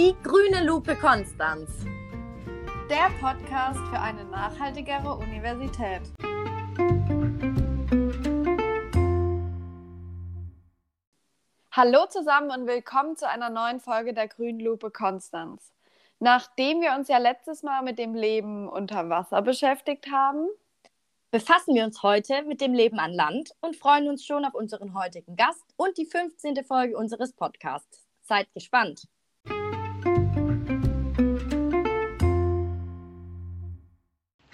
Die grüne Lupe Konstanz. Der Podcast für eine nachhaltigere Universität. Hallo zusammen und willkommen zu einer neuen Folge der grünen Lupe Konstanz. Nachdem wir uns ja letztes Mal mit dem Leben unter Wasser beschäftigt haben, befassen wir uns heute mit dem Leben an Land und freuen uns schon auf unseren heutigen Gast und die 15. Folge unseres Podcasts. Seid gespannt.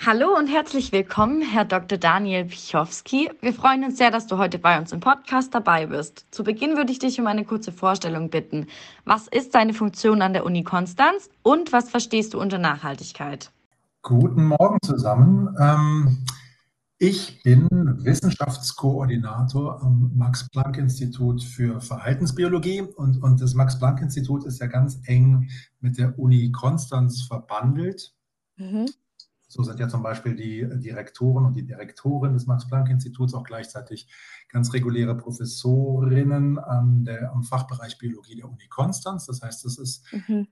Hallo und herzlich willkommen, Herr Dr. Daniel Pichowski. Wir freuen uns sehr, dass du heute bei uns im Podcast dabei bist. Zu Beginn würde ich dich um eine kurze Vorstellung bitten. Was ist deine Funktion an der Uni Konstanz und was verstehst du unter Nachhaltigkeit? Guten Morgen zusammen. Ähm, ich bin Wissenschaftskoordinator am Max-Planck-Institut für Verhaltensbiologie und, und das Max-Planck-Institut ist ja ganz eng mit der Uni Konstanz verbandelt. Mhm. So sind ja zum Beispiel die Direktoren und die Direktorin des Max-Planck-Instituts auch gleichzeitig ganz reguläre Professorinnen am, der, am Fachbereich Biologie der Uni Konstanz. Das heißt, es ist mhm.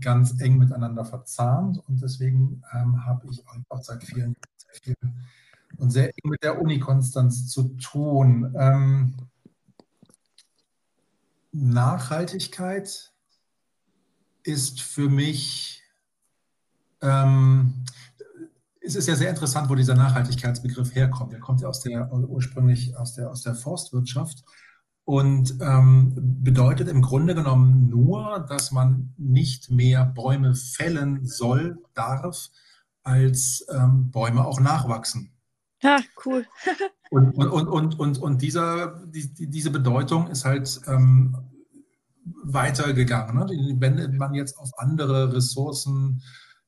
ganz eng miteinander verzahnt und deswegen ähm, habe ich auch seit vielen, sehr vielen und sehr eng mit der Uni Konstanz zu tun. Ähm, Nachhaltigkeit ist für mich, ähm, es ist ja sehr interessant, wo dieser Nachhaltigkeitsbegriff herkommt. Er kommt ja aus der, ursprünglich aus der, aus der Forstwirtschaft und ähm, bedeutet im Grunde genommen nur, dass man nicht mehr Bäume fällen soll, darf, als ähm, Bäume auch nachwachsen. Ja, cool. und, und, und, und, und dieser, die, diese Bedeutung ist halt ähm, weitergegangen. Ne? Die wendet man jetzt auf andere Ressourcen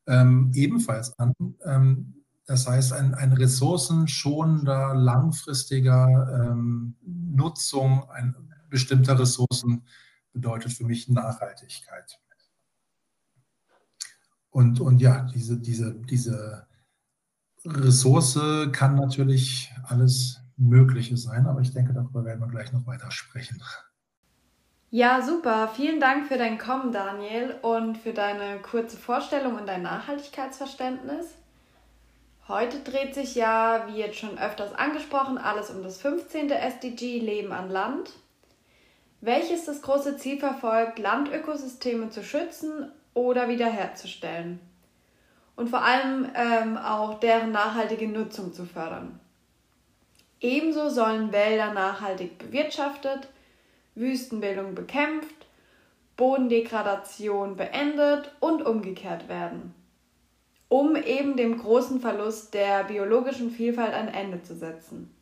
ähm, ebenfalls an. Ähm, das heißt, ein, ein ressourcenschonender, langfristiger ähm, Nutzung ein, bestimmter Ressourcen bedeutet für mich Nachhaltigkeit. Und, und ja, diese, diese, diese Ressource kann natürlich alles Mögliche sein, aber ich denke, darüber werden wir gleich noch weiter sprechen. Ja, super. Vielen Dank für dein Kommen, Daniel, und für deine kurze Vorstellung und dein Nachhaltigkeitsverständnis. Heute dreht sich ja, wie jetzt schon öfters angesprochen, alles um das 15. SDG Leben an Land, welches das große Ziel verfolgt, Landökosysteme zu schützen oder wiederherzustellen und vor allem ähm, auch deren nachhaltige Nutzung zu fördern. Ebenso sollen Wälder nachhaltig bewirtschaftet, Wüstenbildung bekämpft, Bodendegradation beendet und umgekehrt werden, um eben dem großen Verlust der biologischen Vielfalt ein Ende zu setzen.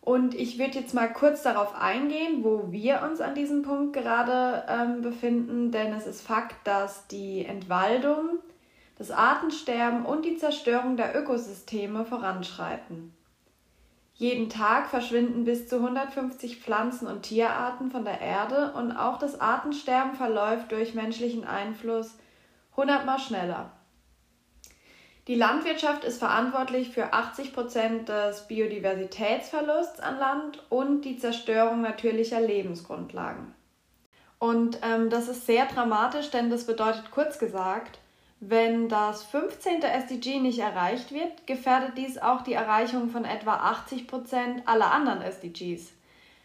Und ich würde jetzt mal kurz darauf eingehen, wo wir uns an diesem Punkt gerade ähm, befinden, denn es ist Fakt, dass die Entwaldung das Artensterben und die Zerstörung der Ökosysteme voranschreiten. Jeden Tag verschwinden bis zu 150 Pflanzen- und Tierarten von der Erde und auch das Artensterben verläuft durch menschlichen Einfluss hundertmal schneller. Die Landwirtschaft ist verantwortlich für 80 Prozent des Biodiversitätsverlusts an Land und die Zerstörung natürlicher Lebensgrundlagen. Und ähm, das ist sehr dramatisch, denn das bedeutet kurz gesagt, wenn das 15. SDG nicht erreicht wird, gefährdet dies auch die Erreichung von etwa 80 Prozent aller anderen SDGs.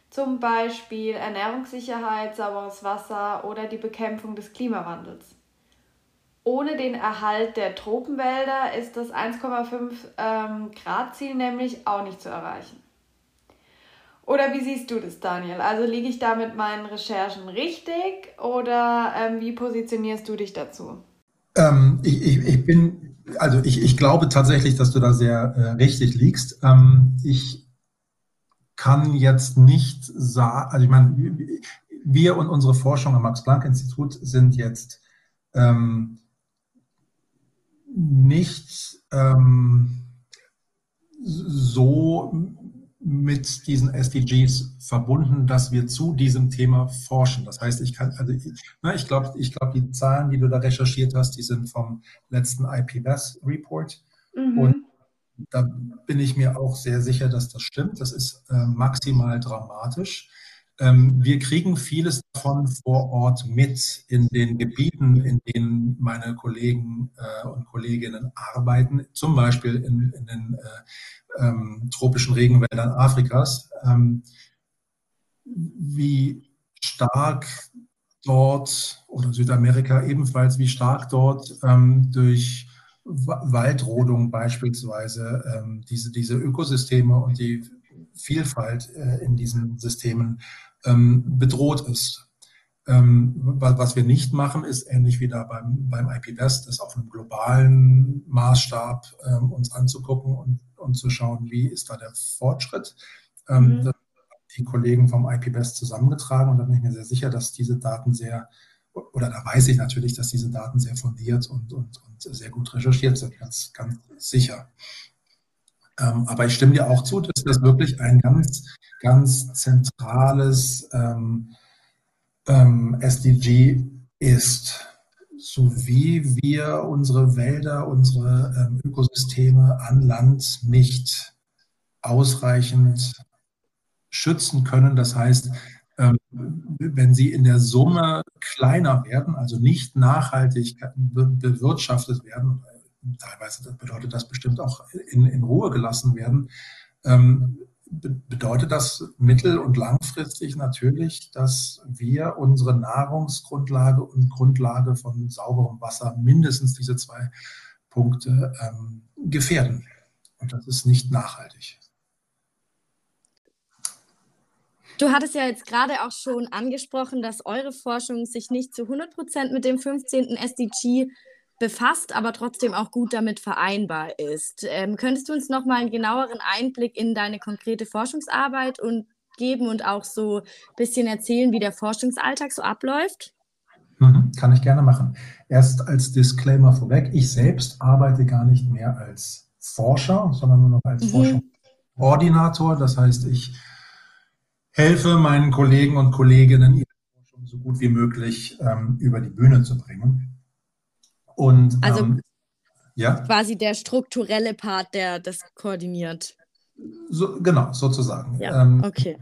Zum Beispiel Ernährungssicherheit, sauberes Wasser oder die Bekämpfung des Klimawandels. Ohne den Erhalt der Tropenwälder ist das 1,5 ähm, Grad Ziel nämlich auch nicht zu erreichen. Oder wie siehst du das, Daniel? Also liege ich da mit meinen Recherchen richtig oder ähm, wie positionierst du dich dazu? Ähm, ich, ich, ich, bin, also ich, ich glaube tatsächlich, dass du da sehr äh, richtig liegst. Ähm, ich kann jetzt nicht sagen, also ich meine, wir und unsere Forschung am Max-Planck-Institut sind jetzt ähm, nicht ähm, so mit diesen SDGs verbunden, dass wir zu diesem Thema forschen. Das heißt, ich kann, also ich, na, ich glaube, ich glaube, die Zahlen, die du da recherchiert hast, die sind vom letzten IPBES Report. Mhm. Und da bin ich mir auch sehr sicher, dass das stimmt. Das ist äh, maximal dramatisch. Ähm, wir kriegen vieles davon vor Ort mit in den Gebieten, in denen meine Kollegen äh, und Kolleginnen arbeiten, zum Beispiel in, in den äh, ähm, tropischen Regenwäldern Afrikas, ähm, wie stark dort oder Südamerika ebenfalls, wie stark dort ähm, durch Waldrodung beispielsweise ähm, diese, diese Ökosysteme und die Vielfalt äh, in diesen Systemen ähm, bedroht ist. Ähm, was wir nicht machen, ist ähnlich wie da beim, beim IP West, das auf einem globalen Maßstab ähm, uns anzugucken und, und zu schauen, wie ist da der Fortschritt. Mhm. Die Kollegen vom IP West zusammengetragen und da bin ich mir sehr sicher, dass diese Daten sehr, oder da weiß ich natürlich, dass diese Daten sehr fundiert und, und, und sehr gut recherchiert sind, ganz, ganz sicher. Ähm, aber ich stimme dir auch zu, dass das wirklich ein ganz, ganz zentrales ähm, ähm, SDG ist. So wie wir unsere Wälder, unsere ähm, Ökosysteme an Land nicht ausreichend schützen können. Das heißt, ähm, wenn sie in der Summe kleiner werden, also nicht nachhaltig bewirtschaftet werden, teilweise bedeutet das bestimmt auch in, in Ruhe gelassen werden, ähm, bedeutet das mittel- und langfristig natürlich, dass wir unsere Nahrungsgrundlage und Grundlage von sauberem Wasser mindestens diese zwei Punkte ähm, gefährden. Und das ist nicht nachhaltig. Du hattest ja jetzt gerade auch schon angesprochen, dass eure Forschung sich nicht zu 100 Prozent mit dem 15. SDG befasst, aber trotzdem auch gut damit vereinbar ist. Ähm, könntest du uns noch mal einen genaueren Einblick in deine konkrete Forschungsarbeit und geben und auch so ein bisschen erzählen, wie der Forschungsalltag so abläuft? Mhm, kann ich gerne machen. Erst als Disclaimer vorweg, ich selbst arbeite gar nicht mehr als Forscher, sondern nur noch als mhm. Forschungskoordinator. Das heißt, ich helfe meinen Kollegen und Kolleginnen, ihre Forschung so gut wie möglich ähm, über die Bühne zu bringen. Und, also ähm, ja? quasi der strukturelle Part, der das koordiniert. So, genau, sozusagen. Ja, ähm, okay.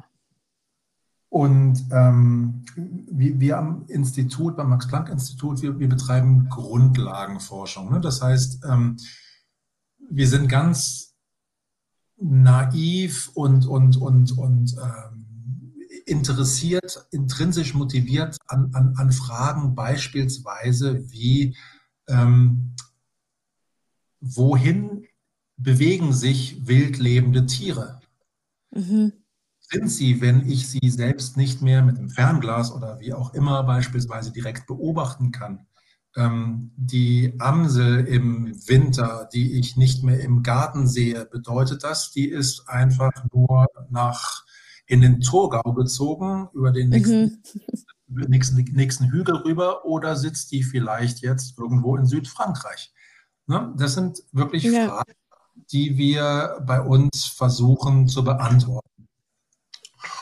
Und ähm, wir, wir, am Institut, beim Max-Planck-Institut, wir, wir, betreiben Grundlagenforschung. Ne? Das heißt, ähm, wir sind ganz naiv und, und, und, und ähm, interessiert, intrinsisch motiviert an, an, an Fragen beispielsweise wie ähm, wohin bewegen sich wildlebende Tiere? Mhm. Sind sie, wenn ich sie selbst nicht mehr mit dem Fernglas oder wie auch immer beispielsweise direkt beobachten kann? Ähm, die Amsel im Winter, die ich nicht mehr im Garten sehe, bedeutet das, die ist einfach nur nach in den Thurgau gezogen über den nächsten mhm nächsten, nächsten Hügel rüber oder sitzt die vielleicht jetzt irgendwo in Südfrankreich? Ne? Das sind wirklich ja. Fragen, die wir bei uns versuchen zu beantworten.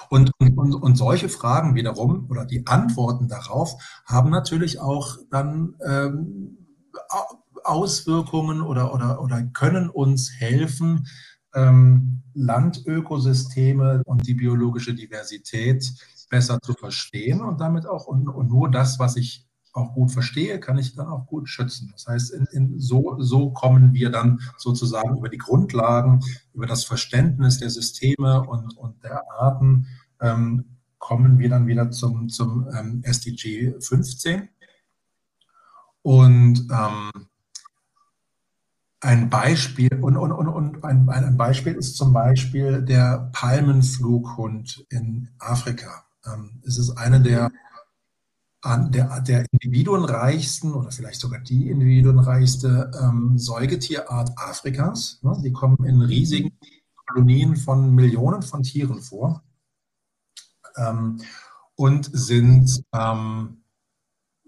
Und, und, und solche Fragen wiederum oder die Antworten darauf haben natürlich auch dann ähm, Auswirkungen oder, oder, oder können uns helfen, ähm, Landökosysteme und die biologische Diversität besser zu verstehen und damit auch, und, und nur das, was ich auch gut verstehe, kann ich dann auch gut schützen. Das heißt, in, in so, so kommen wir dann sozusagen über die Grundlagen, über das Verständnis der Systeme und, und der Arten, ähm, kommen wir dann wieder zum, zum ähm, SDG 15. Und ähm, ein Beispiel, und, und, und, und ein, ein Beispiel ist zum Beispiel der Palmenflughund in Afrika. Ähm, es ist eine der, der, der individuenreichsten oder vielleicht sogar die individuenreichste ähm, Säugetierart Afrikas. Ne? Die kommen in riesigen Kolonien von Millionen von Tieren vor ähm, und sind ähm,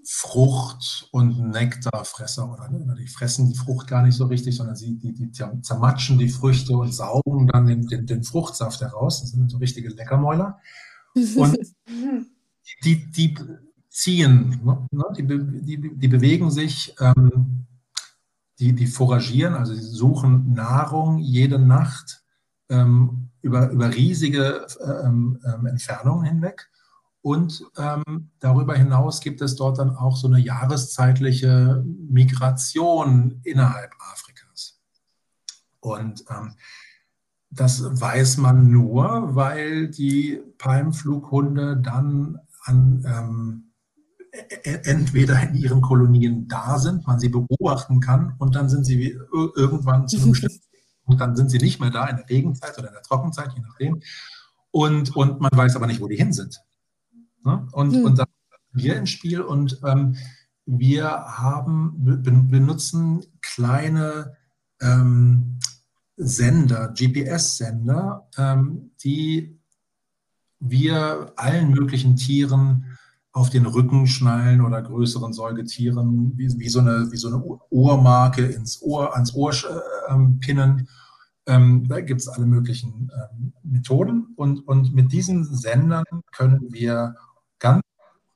Frucht- und Nektarfresser oder, oder, die fressen die Frucht gar nicht so richtig, sondern sie die, die zermatschen die Früchte und saugen dann den, den, den Fruchtsaft heraus. Das sind so richtige Leckermäuler. Und die, die ziehen, ne? die, die, die bewegen sich, ähm, die, die foragieren, also sie suchen Nahrung jede Nacht ähm, über, über riesige ähm, ähm Entfernungen hinweg Und ähm, darüber hinaus gibt es dort dann auch so eine jahreszeitliche Migration innerhalb Afrikas. Und ähm, das weiß man nur, weil die Palmflughunde dann an, ähm, e-, e-, entweder in ihren Kolonien da sind, man sie beobachten kann und dann sind sie irgendwann zu einem bestimmten und dann sind sie nicht mehr da in der Regenzeit oder in der Trockenzeit, je nachdem. Und, und man weiß aber nicht, wo die hin sind. Ne? Und, hm. und da sind wir ins Spiel und ähm, wir haben, benutzen kleine ähm, Sender, GPS-Sender, ähm, die wir allen möglichen Tieren auf den Rücken schnallen oder größeren Säugetieren wie, wie, so, eine, wie so eine Ohrmarke ins Ohr, ans Ohr äh, ähm, pinnen. Ähm, da gibt es alle möglichen ähm, Methoden und, und mit diesen Sendern können wir ganz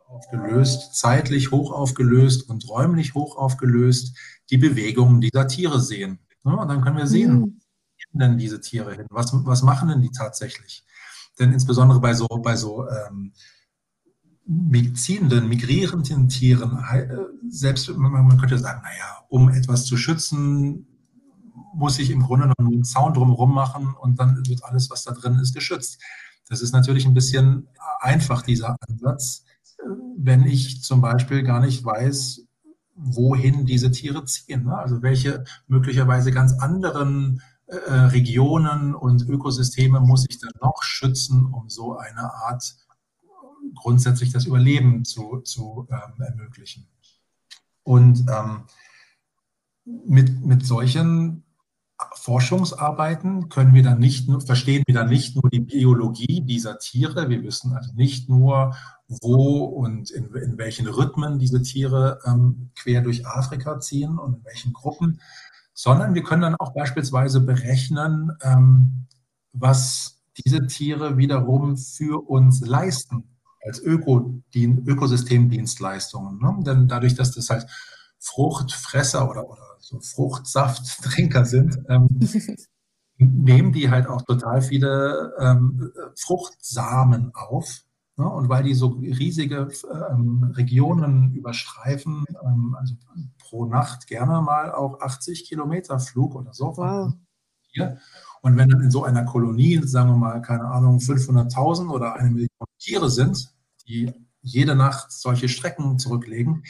aufgelöst, zeitlich hoch aufgelöst und räumlich hoch aufgelöst die Bewegungen dieser Tiere sehen. Ja, und dann können wir sehen, mhm. wo denn diese Tiere hin? Was, was machen denn die tatsächlich? Denn insbesondere bei so, bei so ähm, ziehenden, migrierenden Tieren, äh, selbst man könnte sagen, naja, um etwas zu schützen, muss ich im Grunde noch einen Zaun drumherum machen und dann wird alles, was da drin ist, geschützt. Das ist natürlich ein bisschen einfach, dieser Ansatz, wenn ich zum Beispiel gar nicht weiß, wohin diese Tiere ziehen. Ne? Also welche möglicherweise ganz anderen äh, Regionen und Ökosysteme muss ich dann noch schützen, um so eine Art grundsätzlich das Überleben zu, zu ähm, ermöglichen. Und ähm, mit, mit solchen Forschungsarbeiten können wir dann nicht nur, verstehen wir dann nicht nur die Biologie dieser Tiere, wir wissen also nicht nur, wo und in, in welchen Rhythmen diese Tiere ähm, quer durch Afrika ziehen und in welchen Gruppen, sondern wir können dann auch beispielsweise berechnen, ähm, was diese Tiere wiederum für uns leisten als Öko Ökosystemdienstleistungen. Ne? Denn dadurch, dass das halt Fruchtfresser oder, oder so Fruchtsafttrinker sind, ähm, nehmen die halt auch total viele ähm, Fruchtsamen auf. Ne? Und weil die so riesige ähm, Regionen überstreifen, ähm, also pro Nacht gerne mal auch 80 Kilometer Flug oder so. Wow. Hier. Und wenn dann in so einer Kolonie, sagen wir mal, keine Ahnung, 500.000 oder eine Million Tiere sind, die jede Nacht solche Strecken zurücklegen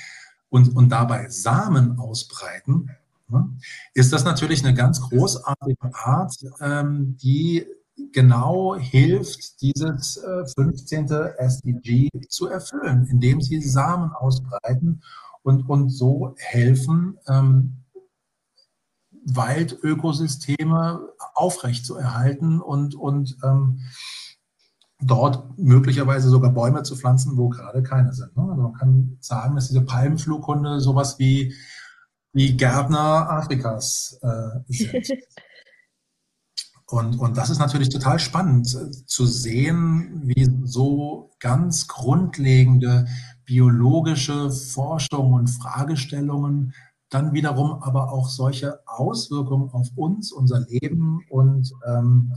und, und dabei Samen ausbreiten, ne, ist das natürlich eine ganz großartige Art, ähm, die genau hilft, dieses äh, 15. SDG zu erfüllen, indem sie Samen ausbreiten und, und so helfen, ähm, Waldökosysteme aufrechtzuerhalten und, und ähm, dort möglicherweise sogar Bäume zu pflanzen, wo gerade keine sind. Ne? Also man kann sagen, dass diese Palmenflughunde sowas wie, wie Gärtner Afrikas äh, sind. Und, und das ist natürlich total spannend äh, zu sehen, wie so ganz grundlegende biologische Forschung und Fragestellungen dann wiederum aber auch solche Auswirkungen auf uns, unser Leben und ähm,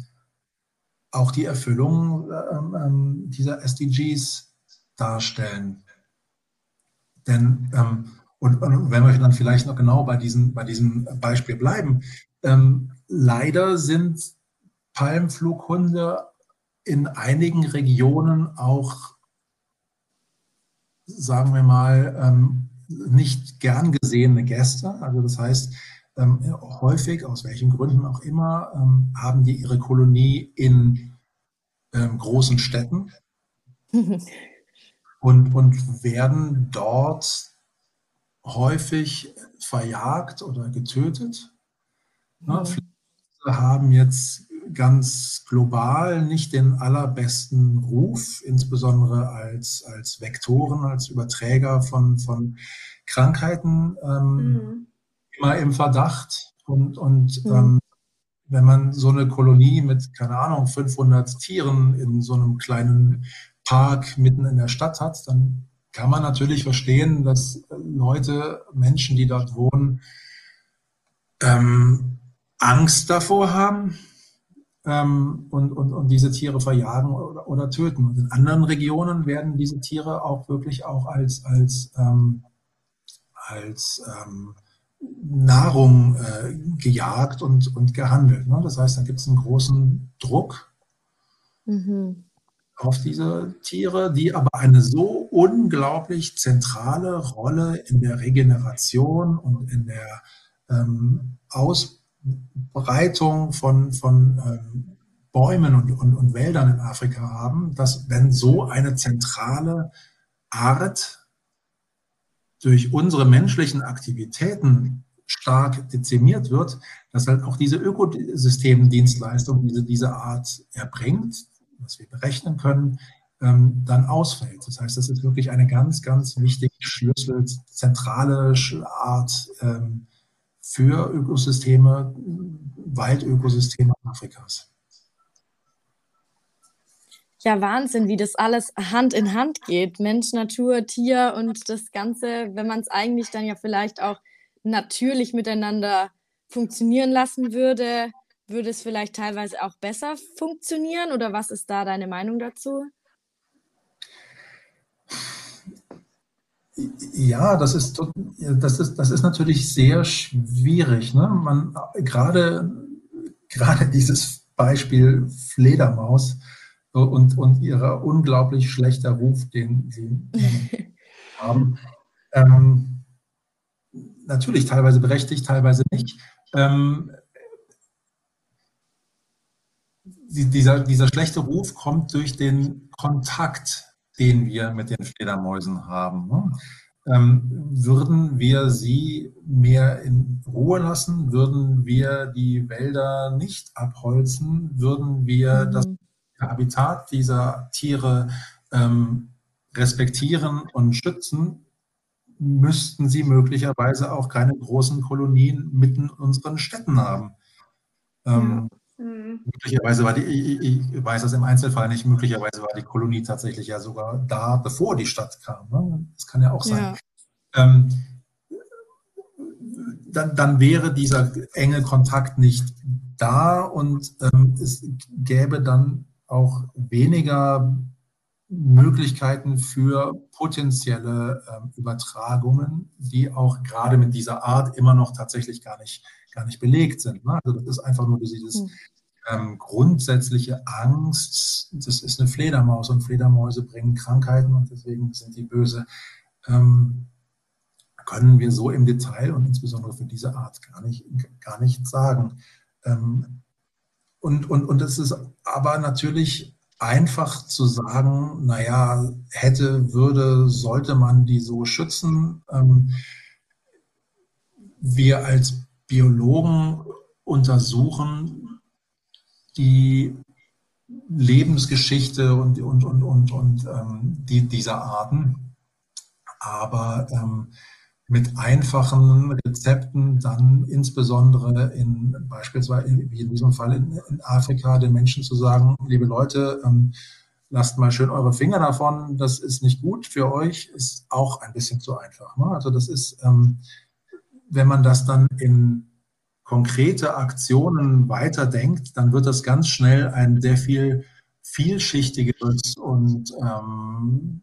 auch die Erfüllung ähm, ähm, dieser SDGs darstellen. Denn, ähm, und, und, wenn wir dann vielleicht noch genau bei, diesen, bei diesem Beispiel bleiben, ähm, leider sind Palmflughunde in einigen Regionen auch, sagen wir mal, ähm, nicht gern gesehene Gäste. Also das heißt, ähm, häufig, aus welchen Gründen auch immer, ähm, haben die ihre Kolonie in ähm, großen Städten und, und werden dort häufig verjagt oder getötet. Ne? Mhm. haben jetzt ganz global nicht den allerbesten Ruf, insbesondere als, als Vektoren, als Überträger von, von Krankheiten. Ähm, mhm immer im Verdacht. Und, und mhm. ähm, wenn man so eine Kolonie mit, keine Ahnung, 500 Tieren in so einem kleinen Park mitten in der Stadt hat, dann kann man natürlich verstehen, dass Leute, Menschen, die dort wohnen, ähm, Angst davor haben, ähm, und, und, und diese Tiere verjagen oder, oder töten. Und in anderen Regionen werden diese Tiere auch wirklich auch als, als, ähm, als ähm, Nahrung äh, gejagt und, und gehandelt. Ne? Das heißt, da gibt es einen großen Druck mhm. auf diese Tiere, die aber eine so unglaublich zentrale Rolle in der Regeneration und in der ähm, Ausbreitung von, von ähm, Bäumen und, und, und Wäldern in Afrika haben, dass wenn so eine zentrale Art durch unsere menschlichen Aktivitäten stark dezimiert wird, dass halt auch diese Ökosystemdienstleistung, diese diese Art erbringt, was wir berechnen können, ähm, dann ausfällt. Das heißt, das ist wirklich eine ganz, ganz wichtige Schlüssel, zentrale Art ähm, für Ökosysteme, Waldökosysteme Afrikas. Ja, Wahnsinn, wie das alles Hand in Hand geht. Mensch, Natur, Tier und das Ganze, wenn man es eigentlich dann ja vielleicht auch natürlich miteinander funktionieren lassen würde, würde es vielleicht teilweise auch besser funktionieren? Oder was ist da deine Meinung dazu? Ja, das ist, das ist, das ist natürlich sehr schwierig. Ne? Man, gerade, gerade dieses Beispiel Fledermaus und, und ihrer unglaublich schlechter Ruf, den sie haben. Ähm, natürlich teilweise berechtigt, teilweise nicht. Ähm, dieser, dieser schlechte Ruf kommt durch den Kontakt, den wir mit den Fledermäusen haben. Ne? Ähm, würden wir sie mehr in Ruhe lassen? Würden wir die Wälder nicht abholzen? Würden wir mhm. das Habitat dieser Tiere ähm, respektieren und schützen? Müssten sie möglicherweise auch keine großen Kolonien mitten in unseren Städten haben? Ähm. Mhm. Möglicherweise war die, ich, ich, weiß das im Einzelfall nicht, möglicherweise war die Kolonie tatsächlich ja sogar da, bevor die Stadt kam. Ne? Das kann ja auch sein. Ja. Ähm, dann, dann, wäre dieser enge Kontakt nicht da und ähm, es gäbe dann auch weniger Möglichkeiten für potenzielle äh, Übertragungen, die auch gerade mit dieser Art immer noch tatsächlich gar nicht gar nicht belegt sind. Ne? Also das ist einfach nur dieses hm. ähm, grundsätzliche Angst, das ist eine Fledermaus und Fledermäuse bringen Krankheiten und deswegen sind die böse. Ähm, können wir so im Detail und insbesondere für diese Art gar nicht, gar nicht sagen. Ähm, und, und, und es ist aber natürlich einfach zu sagen, naja, hätte, würde, sollte man die so schützen. Ähm, wir als Biologen untersuchen die Lebensgeschichte und, und, und, und, und ähm, die, dieser Arten, aber ähm, mit einfachen Rezepten dann insbesondere in beispielsweise wie in diesem Fall in, in Afrika den Menschen zu sagen, liebe Leute, ähm, lasst mal schön eure Finger davon, das ist nicht gut für euch, ist auch ein bisschen zu einfach. Ne? Also das ist ähm, wenn man das dann in konkrete Aktionen weiterdenkt, dann wird das ganz schnell ein sehr viel vielschichtigeres und ähm,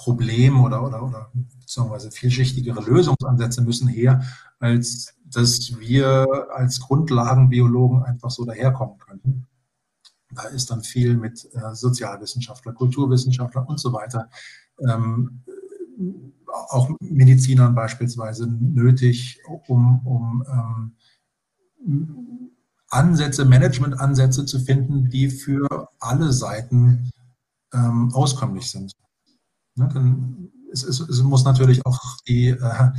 Problem oder, oder, oder beziehungsweise vielschichtigere Lösungsansätze müssen her, als dass wir als Grundlagenbiologen einfach so daherkommen könnten. Da ist dann viel mit äh, Sozialwissenschaftler, Kulturwissenschaftler und so weiter ähm, auch Medizinern beispielsweise nötig, um, um ähm, Ansätze, Managementansätze zu finden, die für alle Seiten ähm, auskömmlich sind. Ne, dann, es, es, es, muss natürlich auch die, äh,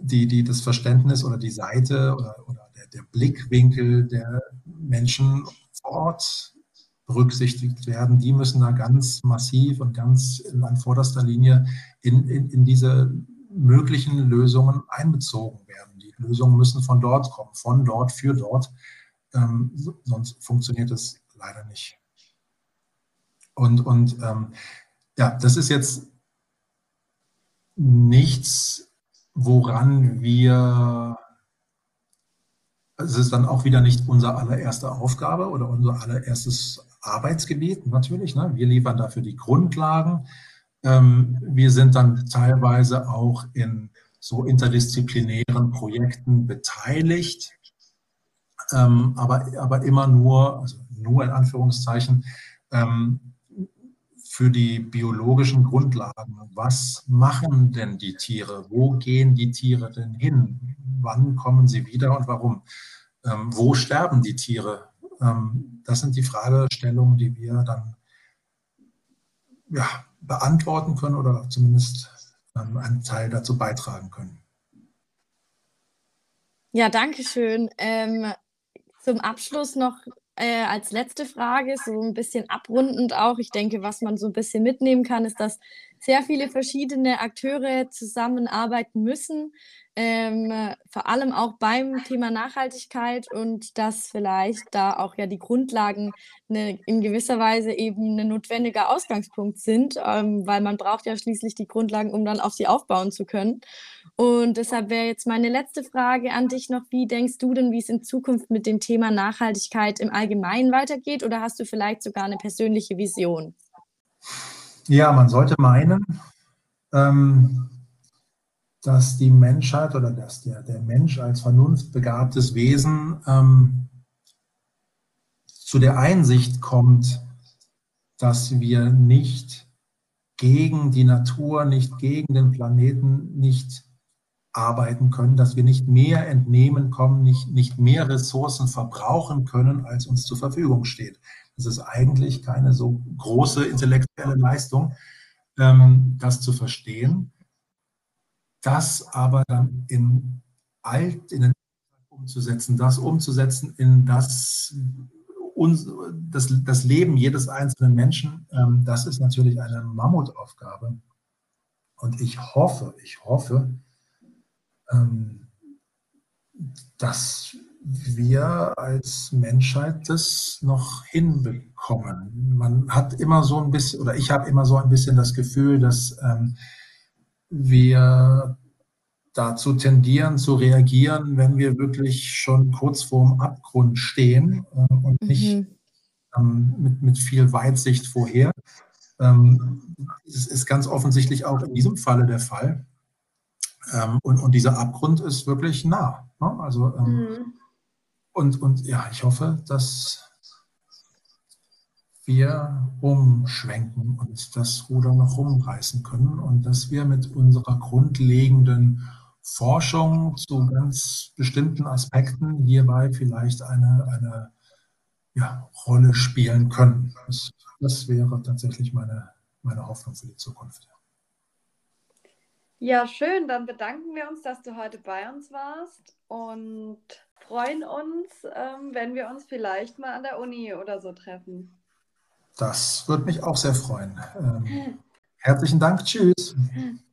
die, die, das Verständnis oder die Seite oder, oder der, der Blickwinkel der Menschen vor Ort berücksichtigt werden. Die müssen da ganz massiv und ganz an vorderster Linie in, in, in diese möglichen Lösungen einbezogen werden. Die Lösungen müssen von dort kommen, von dort für dort. Ähm, sonst funktioniert es leider nicht. Und, und ähm, ja, das ist jetzt nichts, woran wir es ist dann auch wieder nicht unsere allererste Aufgabe oder unser allererstes Arbeitsgebiet, natürlich. Ne? Wir liefern dafür die Grundlagen. Ähm, wir sind dann teilweise auch in so interdisziplinären Projekten beteiligt, ähm, aber, aber immer nur, also nur in Anführungszeichen, ähm, für die biologischen Grundlagen. Was machen denn die Tiere? Wo gehen die Tiere denn hin? Wann kommen sie wieder und warum? Ähm, wo sterben die Tiere? Ähm, das sind die Fragestellungen, die wir dann ja, beantworten können oder zumindest ähm, einen Teil dazu beitragen können. Ja, danke schön. Ähm, zum Abschluss noch äh, als letzte Frage, so ein bisschen abrundend auch. Ich denke, was man so ein bisschen mitnehmen kann, ist, dass sehr viele verschiedene Akteure zusammenarbeiten müssen, ähm, vor allem auch beim Thema Nachhaltigkeit und dass vielleicht da auch ja die Grundlagen eine, in gewisser Weise eben ein notwendiger Ausgangspunkt sind, ähm, weil man braucht ja schließlich die Grundlagen, um dann auf sie aufbauen zu können. Und deshalb wäre jetzt meine letzte Frage an dich noch, wie denkst du denn, wie es in Zukunft mit dem Thema Nachhaltigkeit im Allgemeinen weitergeht oder hast du vielleicht sogar eine persönliche Vision? Ja, man sollte meinen, ähm, dass die Menschheit oder dass der, der Mensch als vernunftbegabtes Wesen ähm, zu der Einsicht kommt, dass wir nicht gegen die Natur, nicht gegen den Planeten, nicht arbeiten können, dass wir nicht mehr entnehmen kommen, nicht, nicht mehr Ressourcen verbrauchen können, als uns zur Verfügung steht. Das ist eigentlich keine so große intellektuelle Leistung, ähm, das zu verstehen das aber dann in alt, in den umzusetzen, das umzusetzen in das, das, das Leben jedes einzelnen Menschen, ähm, das ist natürlich eine Mammutaufgabe. Und ich hoffe, ich hoffe, ähm, dass wir als Menschheit das noch hinbekommen. Man hat immer so ein bisschen, oder ich habe immer so ein bisschen das Gefühl, dass ähm, wir dazu tendieren zu reagieren, wenn wir wirklich schon kurz vorm Abgrund stehen äh, und mhm. nicht ähm, mit, mit viel Weitsicht vorher. Ähm, das ist ganz offensichtlich auch in diesem Falle der Fall. Ähm, und, und dieser Abgrund ist wirklich nah. Ne? Also, ähm, mhm. Und, und ja, ich hoffe, dass wir umschwenken und das Ruder noch rumreißen können und dass wir mit unserer grundlegenden Forschung zu ganz bestimmten Aspekten hierbei vielleicht eine, eine ja, Rolle spielen können. Das, das wäre tatsächlich meine, meine Hoffnung für die Zukunft. Ja, schön. Dann bedanken wir uns, dass du heute bei uns warst und freuen uns, ähm, wenn wir uns vielleicht mal an der Uni oder so treffen. Das würde mich auch sehr freuen. Ähm, herzlichen Dank. Tschüss.